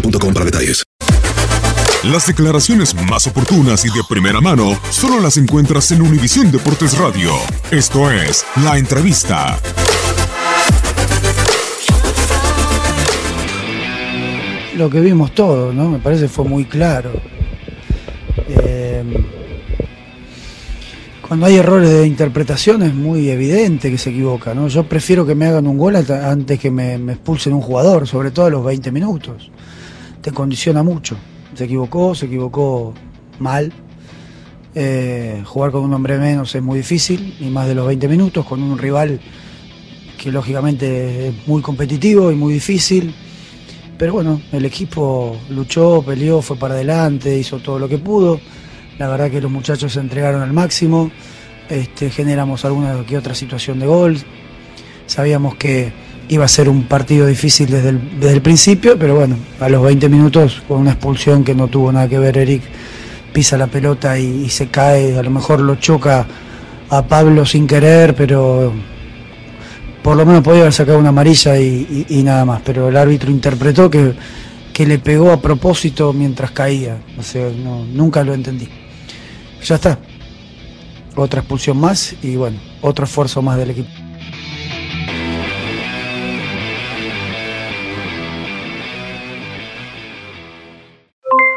boostmobile.com para detalles. Las declaraciones más oportunas y de primera mano solo las encuentras en Univisión Deportes Radio. Esto es La Entrevista. Lo que vimos todos, ¿no? Me parece fue muy claro. Eh, cuando hay errores de interpretación es muy evidente que se equivoca, ¿no? Yo prefiero que me hagan un gol antes que me, me expulsen un jugador, sobre todo a los 20 minutos. Te condiciona mucho. Se equivocó, se equivocó mal. Eh, jugar con un hombre menos es muy difícil, y más de los 20 minutos, con un rival que lógicamente es muy competitivo y muy difícil. Pero bueno, el equipo luchó, peleó, fue para adelante, hizo todo lo que pudo. La verdad que los muchachos se entregaron al máximo. Este, generamos alguna que otra situación de gol. Sabíamos que iba a ser un partido difícil desde el, principio, pero bueno, a los 20 minutos, con una expulsión que no tuvo nada que ver, Eric pisa la pelota y, se cae. A lo mejor lo choca a Pablo sin querer, pero por lo menos podía haber sacado una amarilla y, nada más, pero el árbitro interpretó que, que le pegó a propósito mientras caía, o sea, nunca lo entendí. Ya está, otra expulsión más y bueno, otro esfuerzo más del equipo.